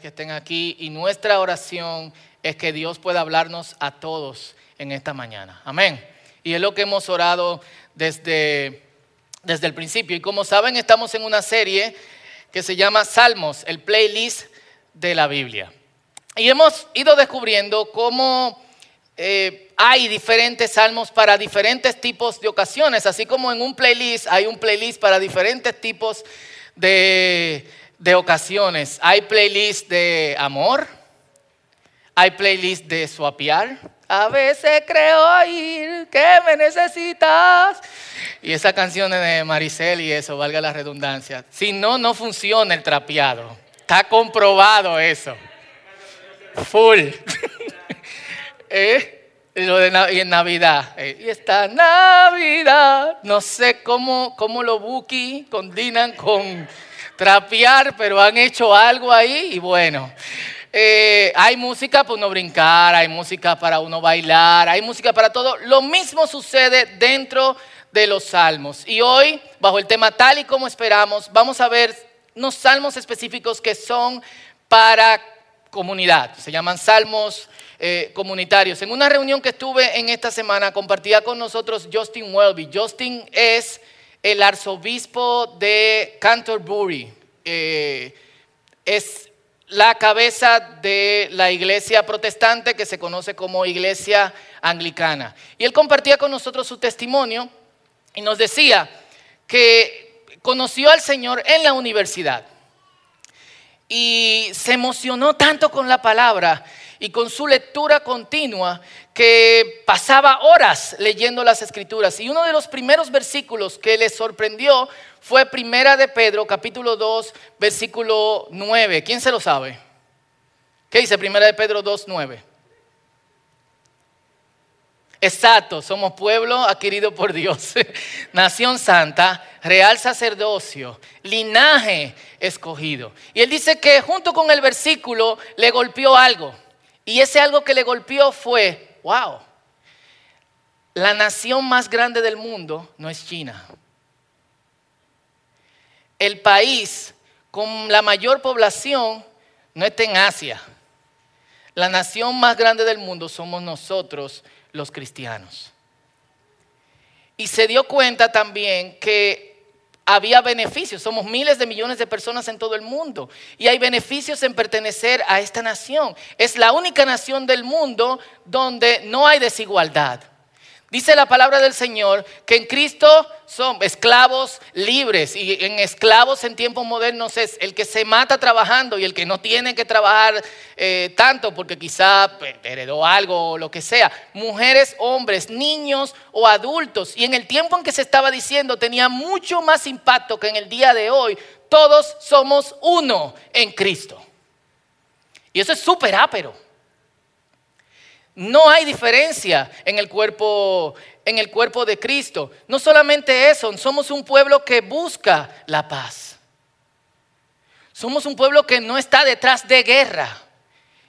que estén aquí y nuestra oración es que Dios pueda hablarnos a todos en esta mañana. Amén. Y es lo que hemos orado desde, desde el principio. Y como saben, estamos en una serie que se llama Salmos, el playlist de la Biblia. Y hemos ido descubriendo cómo eh, hay diferentes salmos para diferentes tipos de ocasiones, así como en un playlist hay un playlist para diferentes tipos de, de ocasiones. Hay playlist de amor, hay playlist de suapiar. A veces creo oír que me necesitas. Y esa canción de Maricel y eso, valga la redundancia. Si no, no funciona el trapeado. Está comprobado eso. Full. ¿Eh? Y en Navidad. Eh, y esta Navidad, no sé cómo, cómo lo buki combinan con trapear, pero han hecho algo ahí y bueno. Eh, hay música para uno brincar, hay música para uno bailar, hay música para todo. Lo mismo sucede dentro de los salmos. Y hoy, bajo el tema tal y como esperamos, vamos a ver unos salmos específicos que son para comunidad. Se llaman salmos eh, comunitarios. En una reunión que estuve en esta semana, compartía con nosotros Justin Welby. Justin es el arzobispo de Canterbury. Eh, es la cabeza de la iglesia protestante que se conoce como iglesia anglicana. Y él compartía con nosotros su testimonio y nos decía que conoció al Señor en la universidad y se emocionó tanto con la palabra y con su lectura continua que pasaba horas leyendo las escrituras. Y uno de los primeros versículos que le sorprendió fue Primera de Pedro, capítulo 2, versículo 9. ¿Quién se lo sabe? ¿Qué dice Primera de Pedro 2, 9? Exacto, somos pueblo adquirido por Dios, nación santa, real sacerdocio, linaje escogido. Y él dice que junto con el versículo le golpeó algo. Y ese algo que le golpeó fue, wow, la nación más grande del mundo no es China. El país con la mayor población no está en Asia. La nación más grande del mundo somos nosotros los cristianos. Y se dio cuenta también que había beneficios. Somos miles de millones de personas en todo el mundo. Y hay beneficios en pertenecer a esta nación. Es la única nación del mundo donde no hay desigualdad. Dice la palabra del Señor que en Cristo son esclavos libres y en esclavos en tiempos modernos es el que se mata trabajando y el que no tiene que trabajar eh, tanto porque quizá pues, heredó algo o lo que sea. Mujeres, hombres, niños o adultos. Y en el tiempo en que se estaba diciendo tenía mucho más impacto que en el día de hoy. Todos somos uno en Cristo. Y eso es súper ápero. No hay diferencia en el cuerpo en el cuerpo de Cristo. No solamente eso, somos un pueblo que busca la paz. Somos un pueblo que no está detrás de guerra.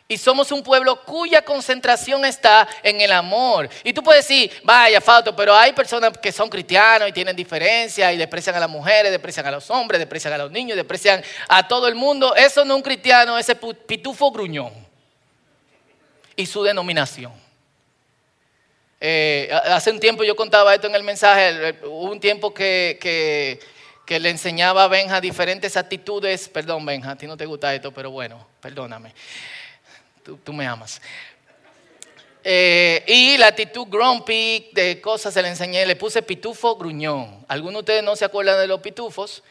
Y somos un pueblo cuya concentración está en el amor. Y tú puedes decir, vaya, Fausto, pero hay personas que son cristianos y tienen diferencia y desprecian a las mujeres, desprecian a los hombres, desprecian a los niños, desprecian a todo el mundo. Eso no es un cristiano, ese pitufo gruñón y su denominación. Eh, hace un tiempo yo contaba esto en el mensaje, hubo un tiempo que, que, le enseñaba a Benja diferentes actitudes, perdón Benja, a ti no te gusta esto, pero bueno, perdóname, tú, me amas. Eh, y la actitud grumpy de cosas se le enseñé, le puse pitufo gruñón. Algunos de ustedes no se acuerdan de los pitufos.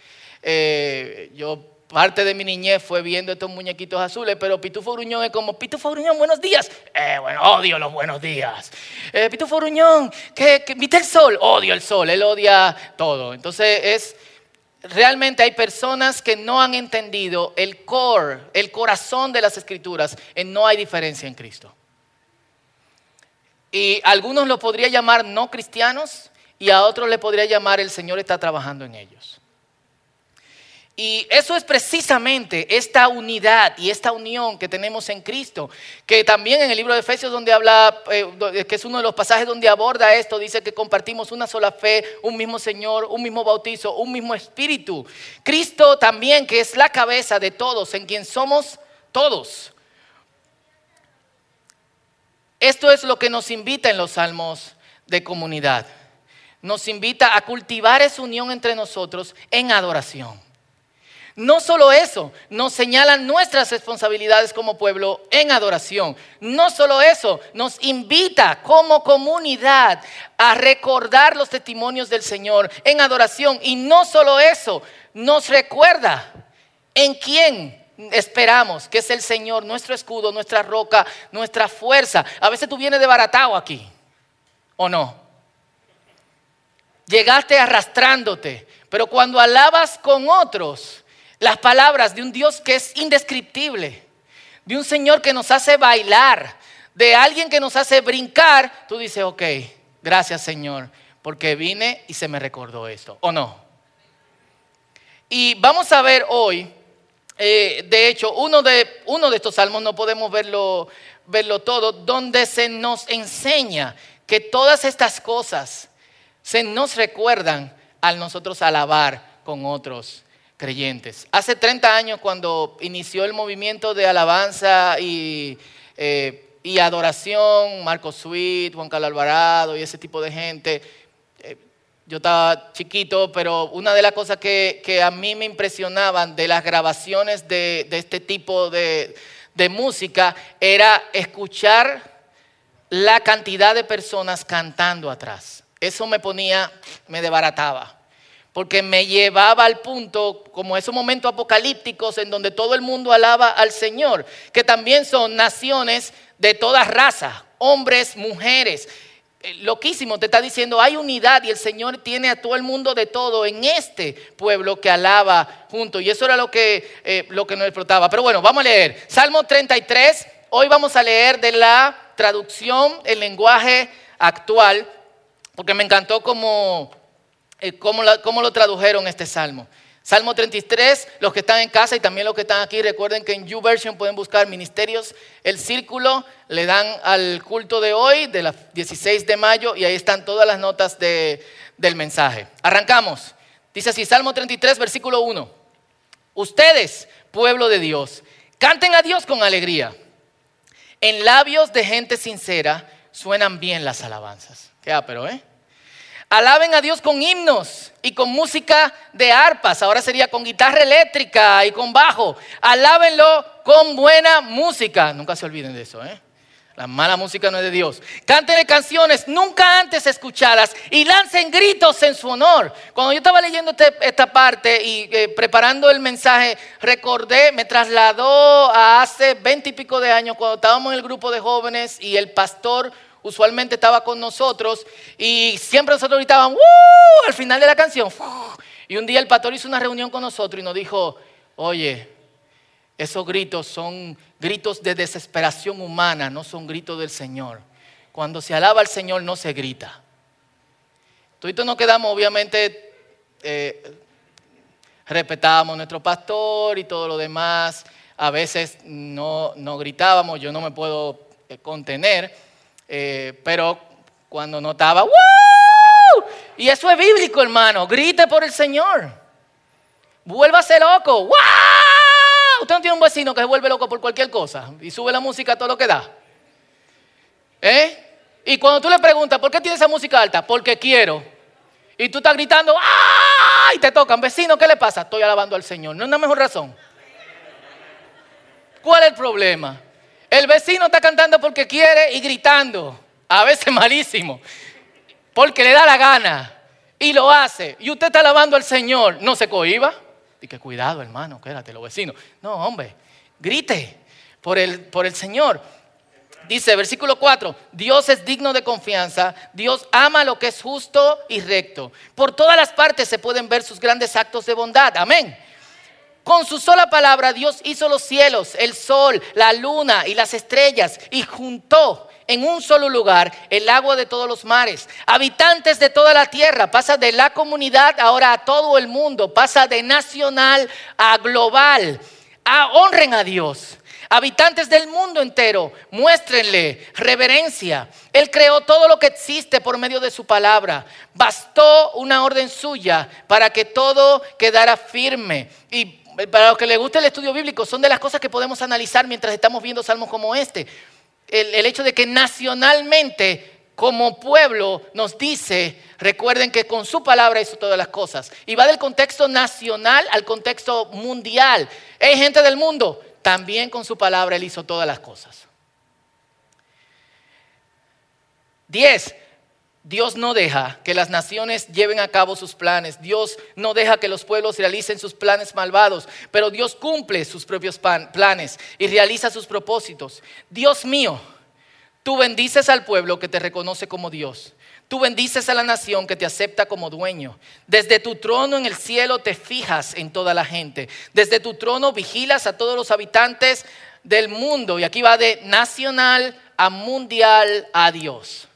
Eh, yo parte de mi niñez fue viendo estos muñequitos azules, pero Pitufo Gruñón es como, Pitufo Gruñón, buenos días. Eh, bueno, odio los buenos días. Eh, Pitufo Gruñón, ¿qué, ¿viste el sol? Odio el sol, él odia todo. Entonces es, realmente hay personas que no han entendido el core, el corazón de las escrituras, en no hay diferencia en Cristo. Y algunos lo podría llamar no cristianos y a otros le podría llamar el Señor está trabajando en ellos. Y eso es precisamente esta unidad y esta unión que tenemos en Cristo, que también en el libro de Efesios donde habla, eh, que es uno de los pasajes donde aborda esto, dice que compartimos una sola fe, un mismo Señor, un mismo bautizo, un mismo espíritu. Cristo también, que es la cabeza de todos, en quien somos todos. Esto es lo que nos invita en los salmos de comunidad. Nos invita a cultivar esa unión entre nosotros en adoración. No solo eso, nos señalan nuestras responsabilidades como pueblo en adoración. No solo eso, nos invita como comunidad a recordar los testimonios del Señor en adoración. Y no solo eso, nos recuerda en quién esperamos, que es el Señor, nuestro escudo, nuestra roca, nuestra fuerza. A veces tú vienes de baratao aquí, ¿o no? Llegaste arrastrándote, pero cuando alabas con otros, las palabras de un Dios que es indescriptible, de un Señor que nos hace bailar, de alguien que nos hace brincar, tú dices, ok, gracias Señor, porque vine y se me recordó esto, ¿o no? Y vamos a ver hoy, eh, de hecho, uno de, uno de estos salmos no podemos verlo, verlo todo, donde se nos enseña que todas estas cosas se nos recuerdan al nosotros alabar con otros creyentes. Hace 30 años cuando inició el movimiento de alabanza y, eh, y adoración, Marco Sweet, Juan Carlos Alvarado y ese tipo de gente, eh, yo estaba chiquito, pero una de las cosas que, que, a mí me impresionaban de las grabaciones de, de este tipo de, de música era escuchar la cantidad de personas cantando atrás. Eso me ponía, me desbarataba porque me llevaba al punto, como esos momentos apocalípticos en donde todo el mundo alaba al Señor, que también son naciones de todas razas, hombres, mujeres. Eh, loquísimo, te está diciendo, hay unidad y el Señor tiene a todo el mundo de todo en este pueblo que alaba junto. Y eso era lo que, eh, lo que nos explotaba. Pero bueno, vamos a leer. Salmo 33, hoy vamos a leer de la traducción, el lenguaje actual, porque me encantó como eh, ¿cómo, lo tradujeron este salmo? Salmo 33, los que están en casa y también los que están aquí, recuerden que en YouVersion pueden buscar ministerios, el círculo, le dan al culto de hoy, de la 16 de mayo, y ahí están todas las notas del mensaje. Arrancamos. Dice así, Salmo 33, versículo 1. Ustedes, pueblo de Dios, canten a Dios con alegría. En labios de gente sincera suenan bien las alabanzas. Qué pero ¿eh? Alaben a Dios con himnos y con música de arpas. Ahora sería con guitarra eléctrica y con bajo. Alábenlo con buena música. Nunca se olviden de eso, ¿eh? La mala música no es de Dios. Cántenle canciones nunca antes escuchadas y lancen gritos en su honor. Cuando yo estaba leyendo este, esta parte y eh, preparando el mensaje, recordé, me trasladó a hace veinte y pico de años cuando estábamos en el grupo de jóvenes y el pastor usualmente estaba con nosotros y siempre nosotros gritábamos al final de la canción. Y un día el pastor hizo una reunión con nosotros y nos dijo, oye, esos gritos son gritos de desesperación humana, no son gritos del Señor. Cuando se alaba al Señor no se grita. Todos nos quedamos, obviamente, eh, respetábamos a nuestro pastor y todo lo demás. A veces no, no gritábamos, yo no me puedo eh, contener. Eh, pero cuando notaba. Y eso es bíblico, hermano. Grite por el Señor. Vuélvase loco. Usted no tiene un vecino que se vuelve loco por cualquier cosa y sube la música a todo lo que da. ¿Eh? Y cuando tú le preguntas, ¿por qué tiene esa música alta? Porque quiero. Y tú estás gritando, ¡ah! Y te tocan, vecino, ¿qué le pasa? Estoy alabando al Señor. No es una mejor razón. ¿Cuál es el problema? El vecino está cantando porque quiere y gritando, a veces malísimo, porque le da la gana y lo hace. Y usted está alabando al Señor, no se cohiba. Y que cuidado, hermano, quédate, los vecinos. No, hombre, grite por el, por el Señor. Dice, versículo 4, Dios es digno de confianza, Dios ama lo que es justo y recto. Por todas las partes se pueden ver sus grandes actos de bondad. Amén. Con su sola palabra Dios hizo los cielos, el sol, la luna y las estrellas y juntó en un solo lugar el agua de todos los mares. Habitantes de toda la tierra, pasa de la comunidad ahora a todo el mundo, pasa de nacional a global. A, honren a Dios. Habitantes del mundo entero, muéstrenle reverencia. Él creó todo lo que existe por medio de su palabra. Bastó una orden suya para que todo quedara firme. Y para los que les guste el estudio bíblico, son de las cosas que podemos analizar mientras estamos viendo salmos como este. El, hecho de que nacionalmente como pueblo nos dice, recuerden que con su palabra hizo todas las cosas. Y va del contexto nacional al contexto mundial. Hay gente del mundo, también con su palabra él hizo todas las cosas. Diez, Dios no deja que las naciones lleven a cabo sus planes. Dios no deja que los pueblos realicen sus planes malvados. Pero Dios cumple sus propios planes y realiza sus propósitos. Dios mío, tú bendices al pueblo que te reconoce como Dios. Tú bendices a la nación que te acepta como dueño. Desde tu trono en el cielo te fijas en toda la gente. Desde tu trono vigilas a todos los habitantes del mundo. Y aquí va de nacional a mundial a Dios.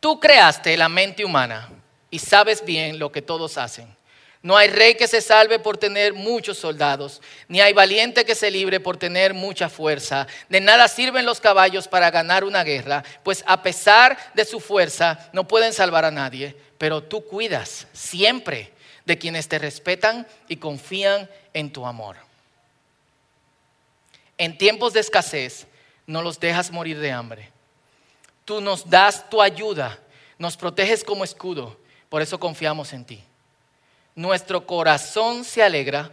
Tú creaste la mente humana y sabes bien lo que todos hacen. No hay rey que se salve por tener muchos soldados, ni hay valiente que se libre por tener mucha fuerza. De nada sirven los caballos para ganar una guerra, pues a pesar de su fuerza no pueden salvar a nadie, pero tú cuidas siempre de quienes te respetan y confían en tu amor. En tiempos de escasez no los dejas morir de hambre Tú nos das tu ayuda, nos proteges como escudo, por eso confiamos en ti. Nuestro corazón se alegra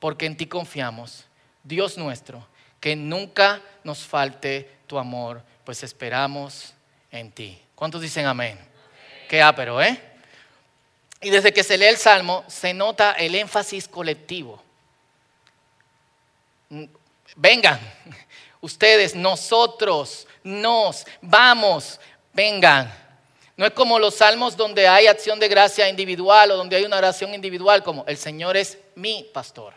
porque en ti confiamos, Dios nuestro, que nunca nos falte tu amor, pues esperamos en ti. ¿Cuántos dicen amén? Qué ápero, ¿eh? Y desde que se lee el Salmo se nota el énfasis colectivo. Vengan, ustedes, nosotros, nos, vamos, vengan. No es como los salmos donde hay acción de gracia individual o donde hay una oración individual, como el Señor es mi pastor.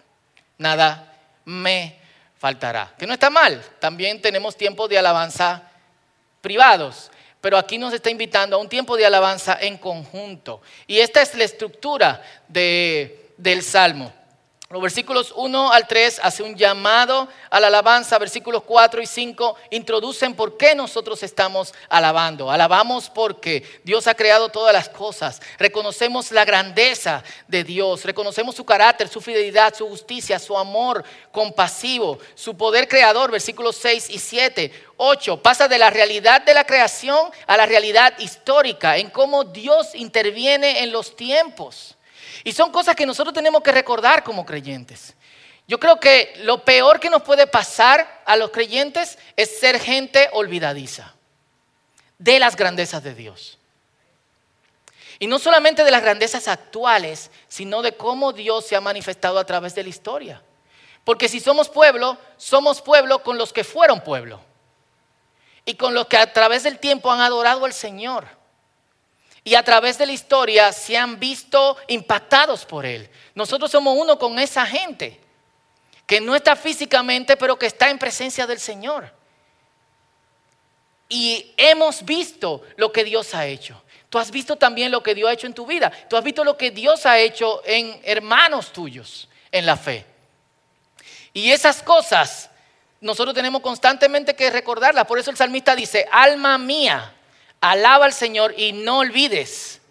Nada me faltará. Que no está mal. También tenemos tiempos de alabanza privados. Pero aquí nos está invitando a un tiempo de alabanza en conjunto. Y esta es la estructura del salmo. Los versículos 1 al 3 hace un llamado a la alabanza, versículos 4 y 5 introducen por qué nosotros estamos alabando. Alabamos porque Dios ha creado todas las cosas, reconocemos la grandeza de Dios, reconocemos su carácter, su fidelidad, su justicia, su amor compasivo, su poder creador, versículos 6 y 7. 8 pasa de la realidad de la creación a la realidad histórica, en cómo Dios interviene en los tiempos. Y son cosas que nosotros tenemos que recordar como creyentes. Yo creo que lo peor que nos puede pasar a los creyentes es ser gente olvidadiza de las grandezas de Dios. Y no solamente de las grandezas actuales, sino de cómo Dios se ha manifestado a través de la historia. Porque si somos pueblo, somos pueblo con los que fueron pueblo. Y con los que a través del tiempo han adorado al Señor y a través de la historia se han visto impactados por Él. Nosotros somos uno con esa gente que no está físicamente, pero que está en presencia del Señor. Y hemos visto lo que Dios ha hecho. Tú has visto también lo que Dios ha hecho en tu vida. Tú has visto lo que Dios ha hecho en hermanos tuyos en la fe. Y esas cosas nosotros tenemos constantemente que recordarlas. Por eso el salmista dice, alma mía, Alaba al Señor y no olvides,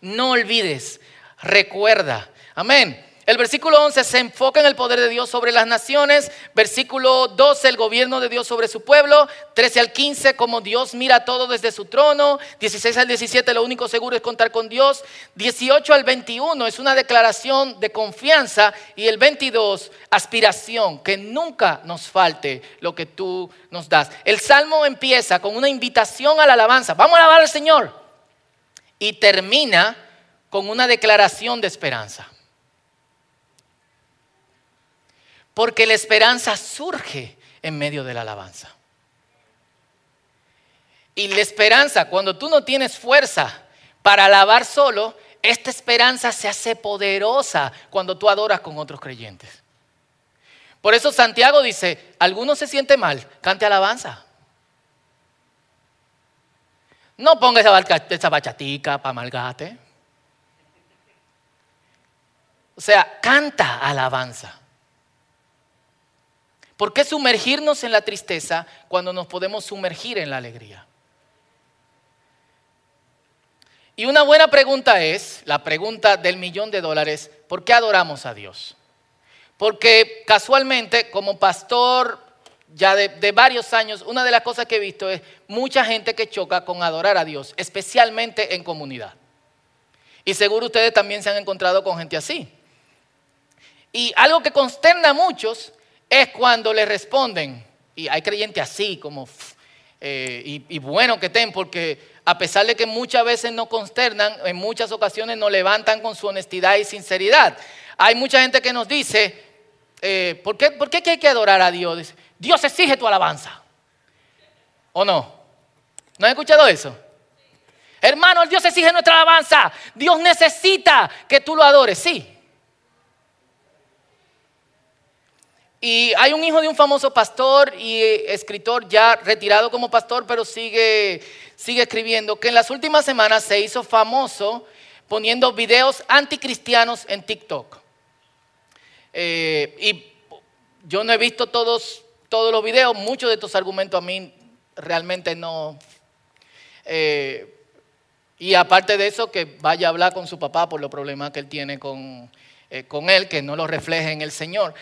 no olvides, recuerda. Amén. El versículo 11 se enfoca en el poder de Dios sobre las naciones. Versículo 12, el gobierno de Dios sobre su pueblo. 13 al 15, como Dios mira todo desde su trono. 16 al 17, lo único seguro es contar con Dios. 18 al 21 es una declaración de confianza. Y el 22, aspiración, que nunca nos falte lo que tú nos das. El salmo empieza con una invitación a la alabanza. Vamos a alabar al Señor. Y termina con una declaración de esperanza. Porque la esperanza surge en medio de la alabanza. Y la esperanza, cuando tú no tienes fuerza para alabar solo, esta esperanza se hace poderosa cuando tú adoras con otros creyentes. Por eso Santiago dice, alguno se siente mal, cante alabanza. No ponga esa, bachatica para malgate. O sea, canta alabanza. ¿Por qué sumergirnos en la tristeza cuando nos podemos sumergir en la alegría? Y una buena pregunta es, la pregunta del millón de dólares, ¿por qué adoramos a Dios? Porque casualmente, como pastor ya de, varios años, una de las cosas que he visto es mucha gente que choca con adorar a Dios, especialmente en comunidad. Y seguro ustedes también se han encontrado con gente así. Y algo que consterna a muchos es cuando le responden, y hay creyentes así, como, eh, y, bueno que estén, porque a pesar de que muchas veces no consternan, en muchas ocasiones nos levantan con su honestidad y sinceridad. Hay mucha gente que nos dice, eh, ¿por, qué, ¿por qué hay que adorar a Dios? Dios exige tu alabanza. ¿O no? ¿No has escuchado eso? Hermano, Dios exige nuestra alabanza. Dios necesita que tú lo adores, sí. Y hay un hijo de un famoso pastor y escritor ya retirado como pastor, pero sigue, sigue escribiendo, que en las últimas semanas se hizo famoso poniendo videos anticristianos en TikTok. Eh, y yo no he visto todos, todos los videos, muchos de estos argumentos a mí realmente no... Eh, y aparte de eso, que vaya a hablar con su papá por los problemas que él tiene con, eh, con él, que no lo refleje en el Señor.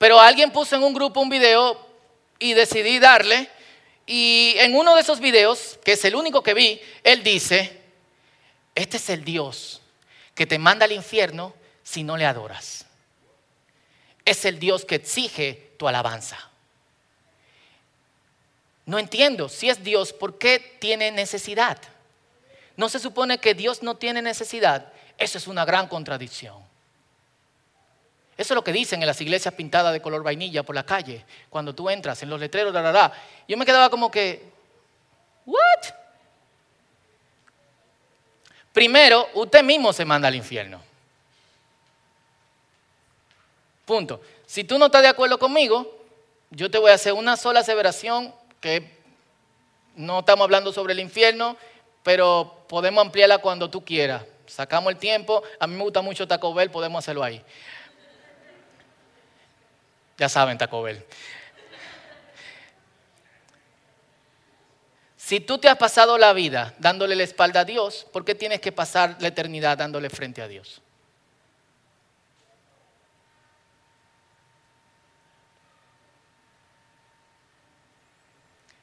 Pero alguien puso en un grupo un video y decidí darle. Y en uno de esos videos, que es el único que vi, él dice, este es el Dios que te manda al infierno si no le adoras es el Dios que exige tu alabanza. No entiendo, si es Dios, ¿por qué tiene necesidad? ¿No se supone que Dios no tiene necesidad? Eso es una gran contradicción. Eso es lo que dicen en las iglesias pintadas de color vainilla por la calle, cuando tú entras en los letreros, la, Yo me quedaba como que, ¿what? Primero, usted mismo se manda al infierno. Punto. Si tú no estás de acuerdo conmigo, yo te voy a hacer una sola aseveración que no estamos hablando sobre el infierno, pero podemos ampliarla cuando tú quieras. Sacamos el tiempo. A mí me gusta mucho Taco Bell, podemos hacerlo ahí. Ya saben, Taco Bell. Si tú te has pasado la vida dándole la espalda a Dios, ¿por qué tienes que pasar la eternidad dándole frente a Dios?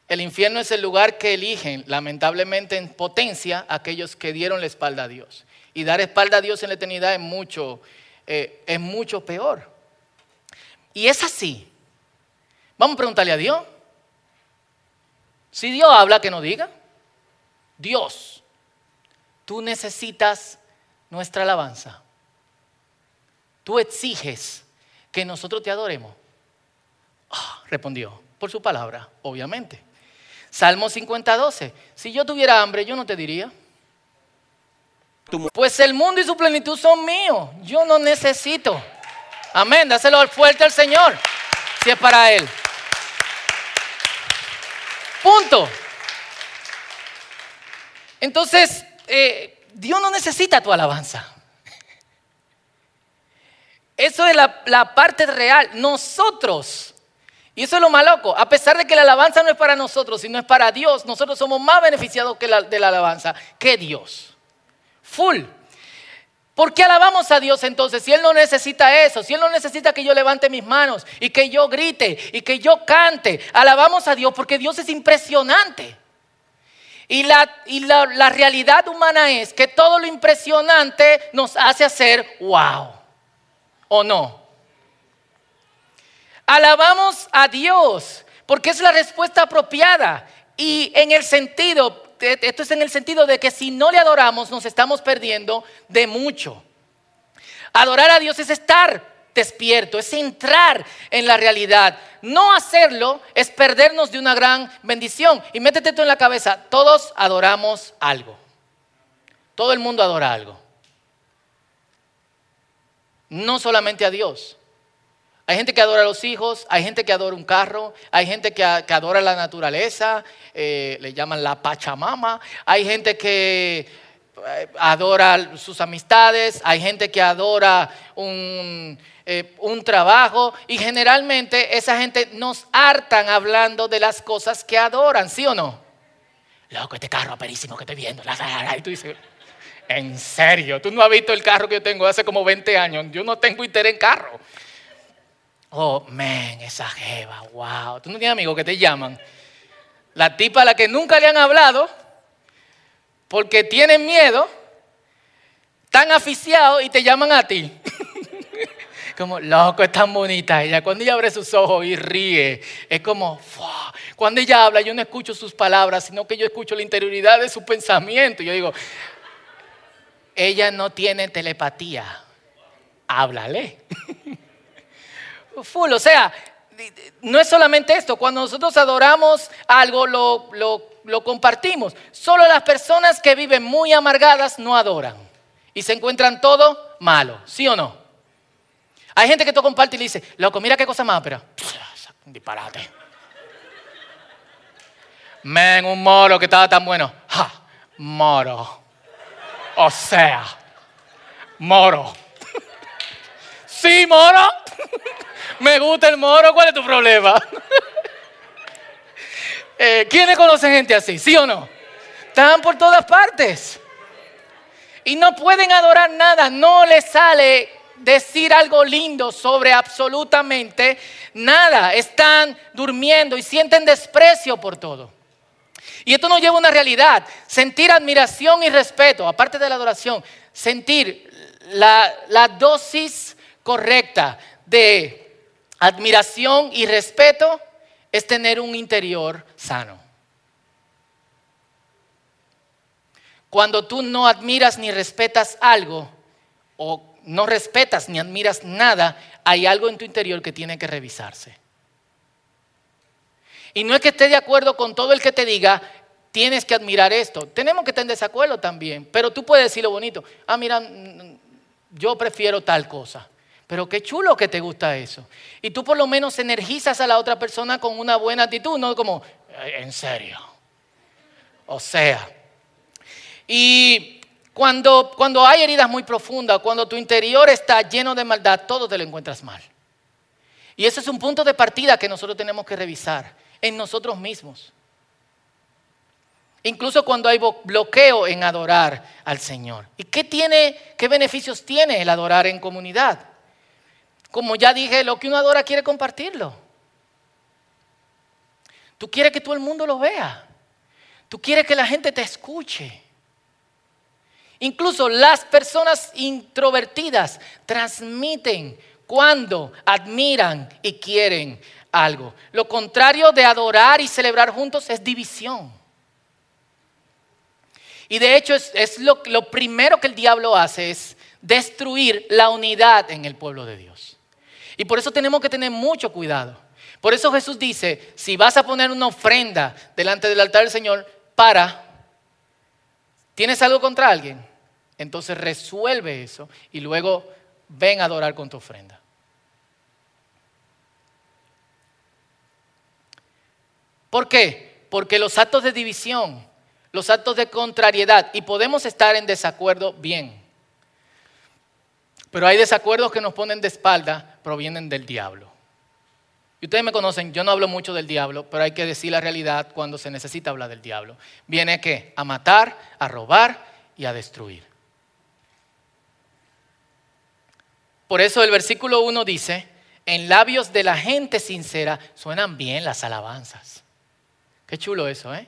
El infierno es el lugar que eligen, lamentablemente en potencia, aquellos que dieron la espalda a Dios. Y dar espalda a Dios en la eternidad es mucho, eh, es mucho peor. Y es así. Vamos a preguntarle a Dios. Si Dios habla, que nos diga. Dios, tú necesitas nuestra alabanza. Tú exiges que nosotros te adoremos. Ah, respondió, por su palabra, obviamente. Salmo 50, 12. Si yo tuviera hambre, yo no te diría. Pues el mundo y su plenitud son míos. Yo no necesito. Amén. Dáselo fuerte al Señor. Si es para Él. Punto. Entonces, eh, Dios no necesita tu alabanza. Eso es la, la parte real. Nosotros y eso es lo más loco. A pesar de que la alabanza no es para nosotros, sino es para Dios, nosotros somos más beneficiados que de la alabanza que Dios. Full. ¿Por qué alabamos a Dios entonces? Si Él no necesita eso, si Él no necesita que yo levante mis manos y que yo grite y que yo cante, alabamos a Dios porque Dios es impresionante. Y, la, y la, la realidad humana es que todo lo impresionante nos hace hacer wow. ¿O no? Alabamos a Dios porque es la respuesta apropiada. Y en el sentido, esto es en el sentido de que si no le adoramos nos estamos perdiendo de mucho. Adorar a Dios es estar despierto, es entrar en la realidad. No hacerlo es perdernos de una gran bendición. Y métete tú en la cabeza, todos adoramos algo. Todo el mundo adora algo. No solamente a Dios. Hay gente que adora a los hijos, hay gente que adora un carro, hay gente que, adora la naturaleza, eh, le llaman la Pachamama, hay gente que eh, adora sus amistades, hay gente que adora un, eh, un, trabajo y generalmente esa gente nos hartan hablando de las cosas que adoran, ¿sí o no? loco, este carro aperísimo que estoy viendo. Y tú dices, ¿en serio? ¿Tú no has visto el carro que yo tengo hace como 20 años? Yo no tengo interés en carro. Oh, men, esa jeva, wow. Tú no tienes amigos que te llaman. La tipa a la que nunca le han hablado porque tienen miedo, tan aficiados y te llaman a ti. como, loco, es tan bonita ella. Cuando ella abre sus ojos y ríe, es como, cuando ella habla, yo no escucho sus palabras, sino que yo escucho la interioridad de su pensamiento. Yo digo, ella no tiene telepatía, háblale. Full, o sea, no es solamente esto, cuando nosotros adoramos algo, lo, lo compartimos. Solo las personas que viven muy amargadas no adoran y se encuentran todo malo, ¿sí o no? Hay gente que tú comparte y le dice, loco, mira qué cosa más, pero disparate. Men, un moro que estaba tan bueno. Moro. O sea, moro. Sí, moro. Me gusta el moro, ¿cuál es tu problema? Eh, ¿Quiénes conocen gente así? ¿Sí o no? Están por todas partes. Y no pueden adorar nada, no les sale decir algo lindo sobre absolutamente nada. Están durmiendo y sienten desprecio por todo. Y esto nos lleva a una realidad, sentir admiración y respeto, aparte de la adoración, sentir la, la dosis correcta de admiración y respeto es tener un interior sano. Cuando tú no admiras ni respetas algo, o no respetas ni admiras nada, hay algo en tu interior que tiene que revisarse. Y no es que esté de acuerdo con todo el que te diga, tienes que admirar esto. Tenemos que estar en desacuerdo también, pero tú puedes decir lo bonito. Ah, mira, yo prefiero tal cosa. Pero qué chulo que te gusta eso. Y tú por lo menos energizas a la otra persona con una buena actitud, no como, en serio. O sea. Y cuando, cuando hay heridas muy profundas, cuando tu interior está lleno de maldad, todo te lo encuentras mal. Y ese es un punto de partida que nosotros tenemos que revisar en nosotros mismos. Incluso cuando hay bloqueo en adorar al Señor. ¿Y qué tiene, qué beneficios tiene el adorar en comunidad? Como ya dije, lo que uno adora quiere compartirlo. Tú quieres que todo el mundo lo vea. Tú quieres que la gente te escuche. Incluso las personas introvertidas transmiten cuando admiran y quieren algo. Lo contrario de adorar y celebrar juntos es división. Y de hecho es, lo, lo primero que el diablo hace es destruir la unidad en el pueblo de Dios. Y por eso tenemos que tener mucho cuidado. Por eso Jesús dice, si vas a poner una ofrenda delante del altar del Señor, para, ¿tienes algo contra alguien? Entonces resuelve eso y luego ven a adorar con tu ofrenda. ¿Por qué? Porque los actos de división, los actos de contrariedad, y podemos estar en desacuerdo bien, pero hay desacuerdos que nos ponen de espalda provienen del diablo. Y ustedes me conocen, yo no hablo mucho del diablo, pero hay que decir la realidad cuando se necesita hablar del diablo. Viene qué? A matar, a robar y a destruir. Por eso el versículo 1 dice, en labios de la gente sincera suenan bien las alabanzas. Qué chulo eso, ¿eh?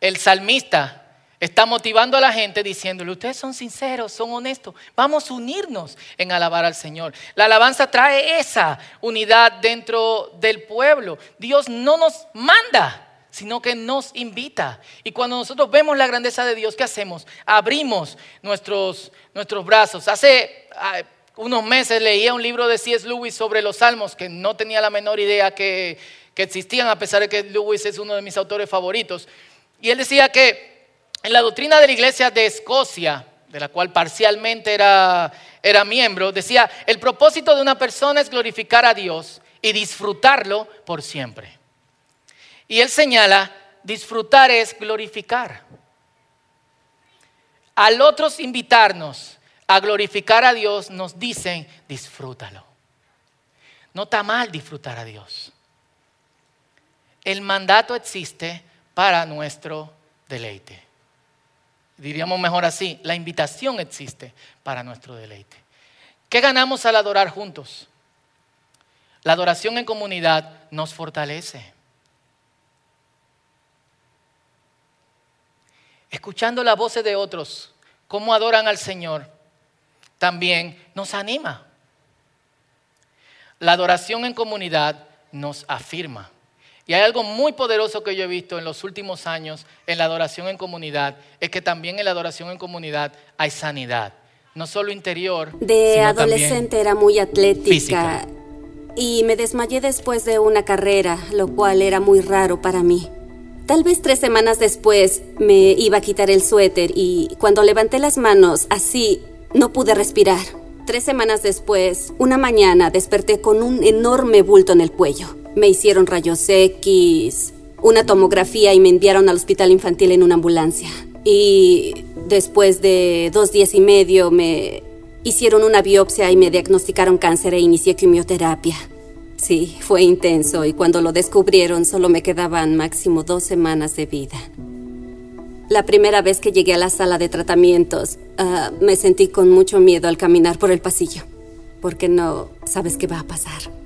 El salmista Está motivando a la gente diciéndole, ustedes son sinceros, son honestos, vamos a unirnos en alabar al Señor. La alabanza trae esa unidad dentro del pueblo. Dios no nos manda, sino que nos invita. Y cuando nosotros vemos la grandeza de Dios, ¿qué hacemos? Abrimos nuestros, nuestros brazos. Hace ah, unos meses leía un libro de C.S. Lewis sobre los salmos, que no tenía la menor idea que, que existían, a pesar de que Lewis es uno de mis autores favoritos. Y él decía que en la doctrina de la iglesia de Escocia, de la cual parcialmente era, miembro, decía, el propósito de una persona es glorificar a Dios y disfrutarlo por siempre. Y él señala, disfrutar es glorificar. Al otros invitarnos a glorificar a Dios, nos dicen, disfrútalo. No está mal disfrutar a Dios. El mandato existe para nuestro deleite. Diríamos mejor así, la invitación existe para nuestro deleite. ¿Qué ganamos al adorar juntos? La adoración en comunidad nos fortalece. Escuchando las voces de otros, cómo adoran al Señor, también nos anima. La adoración en comunidad nos afirma. Y hay algo muy poderoso que yo he visto en los últimos años en la adoración en comunidad, es que también en la adoración en comunidad hay sanidad, no solo interior. De adolescente era muy atlética y me desmayé después de una carrera, lo cual era muy raro para mí. Tal vez tres semanas después me iba a quitar el suéter y cuando levanté las manos así, no pude respirar. Tres semanas después, una mañana desperté con un enorme bulto en el cuello. Me hicieron rayos X, una tomografía y me enviaron al hospital infantil en una ambulancia. Y después de dos días y medio me hicieron una biopsia y me diagnosticaron cáncer e inicié quimioterapia. Sí, fue intenso y cuando lo descubrieron solo me quedaban máximo dos semanas de vida. La primera vez que llegué a la sala de tratamientos, ah, me sentí con mucho miedo al caminar por el pasillo, porque no sabes qué va a pasar.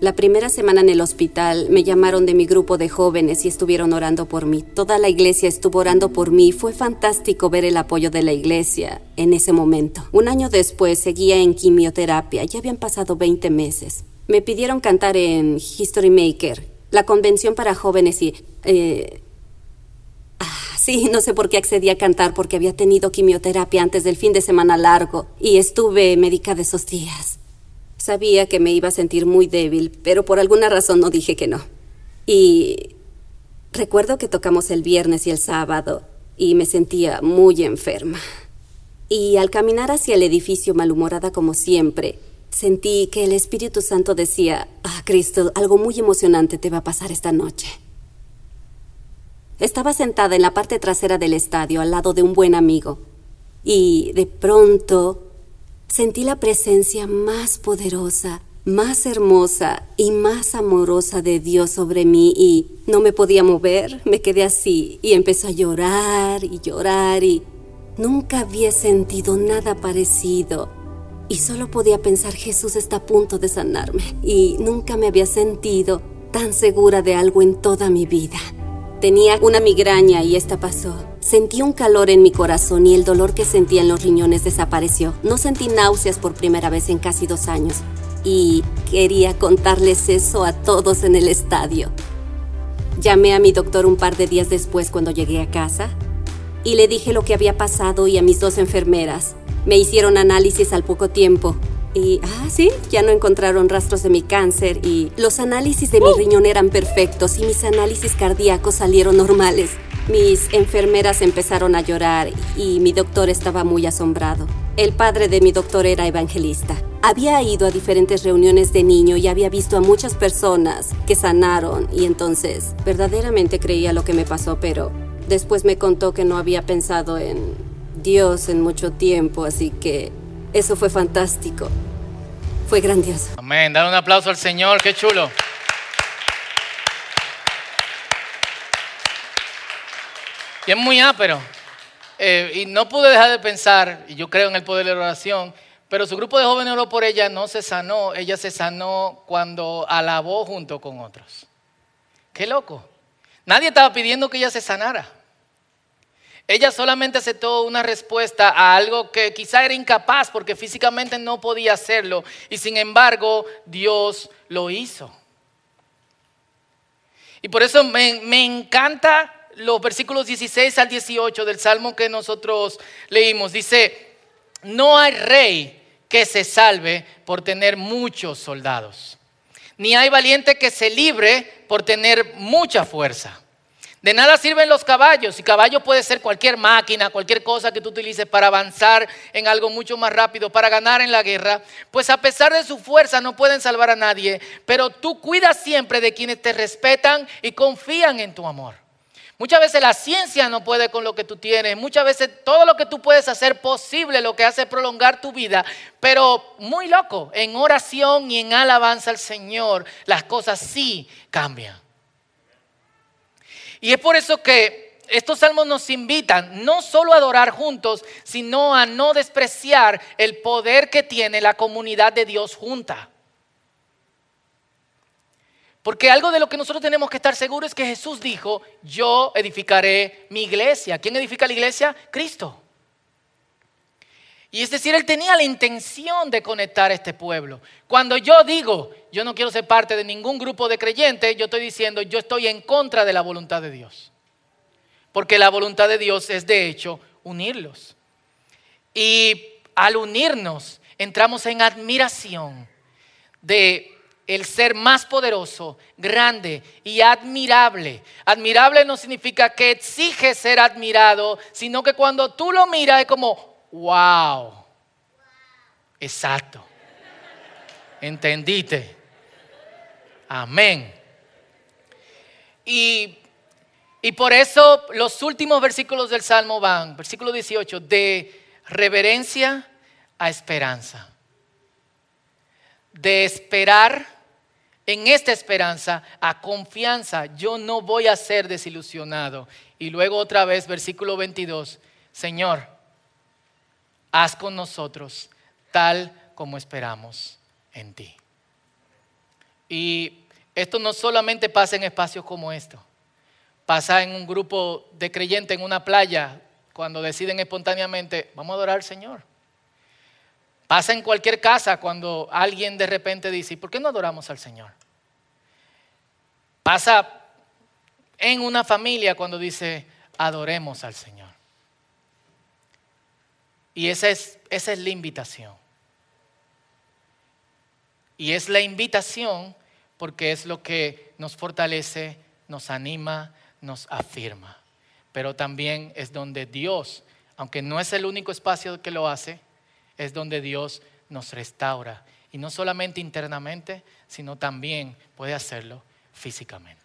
La primera semana en el hospital me llamaron de mi grupo de jóvenes y estuvieron orando por mí. Toda la iglesia estuvo orando por mí. Fue fantástico ver el apoyo de la iglesia en ese momento. Un año después seguía en quimioterapia. Ya habían pasado 20 meses. Me pidieron cantar en History Maker, la convención para jóvenes y... Eh, Sí, no sé por qué accedí a cantar porque había tenido quimioterapia antes del fin de semana largo y estuve médica de esos días. Sabía que me iba a sentir muy débil, pero por alguna razón no dije que no. Y recuerdo que tocamos el viernes y el sábado y me sentía muy enferma. Y al caminar hacia el edificio malhumorada como siempre, sentí que el Espíritu Santo decía, ah, Cristo, algo muy emocionante te va a pasar esta noche. Estaba sentada en la parte trasera del estadio al lado de un buen amigo y de pronto sentí la presencia más poderosa, más hermosa y más amorosa de Dios sobre mí y no me podía mover, me quedé así y empezó a llorar y llorar y nunca había sentido nada parecido y solo podía pensar Jesús está a punto de sanarme y nunca me había sentido tan segura de algo en toda mi vida. Tenía una migraña y esta pasó. Sentí un calor en mi corazón y el dolor que sentía en los riñones desapareció. No sentí náuseas por primera vez en casi dos años. Y quería contarles eso a todos en el estadio. Llamé a mi doctor un par de días después cuando llegué a casa y le dije lo que había pasado y a mis dos enfermeras. Me hicieron análisis al poco tiempo y, ah, sí, ya no encontraron rastros de mi cáncer y los análisis de mi uh. riñón eran perfectos y mis análisis cardíacos salieron normales. Mis enfermeras empezaron a llorar y mi doctor estaba muy asombrado. El padre de mi doctor era evangelista. Había ido a diferentes reuniones de niño y había visto a muchas personas que sanaron y entonces verdaderamente creía lo que me pasó, pero después me contó que no había pensado en Dios en mucho tiempo, así que eso fue fantástico. Fue grandioso. Amén. Dar un aplauso al Señor. Qué chulo. Y es muy ápero. Eh, y no pude dejar de pensar, y yo creo en el poder de la oración, pero su grupo de jóvenes oró por ella, no se sanó. Ella se sanó cuando alabó junto con otros. Qué loco. Nadie estaba pidiendo que ella se sanara. Ella solamente aceptó una respuesta a algo que quizá era incapaz porque físicamente no podía hacerlo y sin embargo Dios lo hizo. Y por eso me, me encanta los versículos 16 al 18 del Salmo que nosotros leímos. Dice, no hay rey que se salve por tener muchos soldados, ni hay valiente que se libre por tener mucha fuerza. De nada sirven los caballos. Y caballo puede ser cualquier máquina, cualquier cosa que tú utilices para avanzar en algo mucho más rápido, para ganar en la guerra. Pues a pesar de su fuerza no pueden salvar a nadie. Pero tú cuidas siempre de quienes te respetan y confían en tu amor. Muchas veces la ciencia no puede con lo que tú tienes. Muchas veces todo lo que tú puedes hacer posible, lo que hace prolongar tu vida. Pero muy loco, en oración y en alabanza al Señor, las cosas sí cambian. Y es por eso que estos salmos nos invitan no solo a adorar juntos, sino a no despreciar el poder que tiene la comunidad de Dios junta. Porque algo de lo que nosotros tenemos que estar seguros es que Jesús dijo, yo edificaré mi iglesia. ¿Quién edifica la iglesia? Cristo. Y es decir, él tenía la intención de conectar a este pueblo. Cuando yo digo, yo no quiero ser parte de ningún grupo de creyentes, yo estoy diciendo, yo estoy en contra de la voluntad de Dios. Porque la voluntad de Dios es de hecho unirlos. Y al unirnos, entramos en admiración de el ser más poderoso, grande y admirable. Admirable no significa que exige ser admirado, sino que cuando tú lo miras es como, wow. Exacto. ¿Entendiste? Amén. Y, y por eso los últimos versículos del Salmo van, versículo 18, de reverencia a esperanza. De esperar en esta esperanza a confianza. Yo no voy a ser desilusionado. Y luego otra vez, versículo 22, Señor, haz con nosotros tal como esperamos en ti. Y esto no solamente pasa en espacios como esto, pasa en un grupo de creyentes en una playa cuando deciden espontáneamente, vamos a adorar al Señor. Pasa en cualquier casa cuando alguien de repente dice, ¿por qué no adoramos al Señor? Pasa en una familia cuando dice, adoremos al Señor. Y esa es, esa es la invitación. Y es la invitación porque es lo que nos fortalece, nos anima, nos afirma. Pero también es donde Dios, aunque no es el único espacio que lo hace, es donde Dios nos restaura. Y no solamente internamente, sino también puede hacerlo físicamente.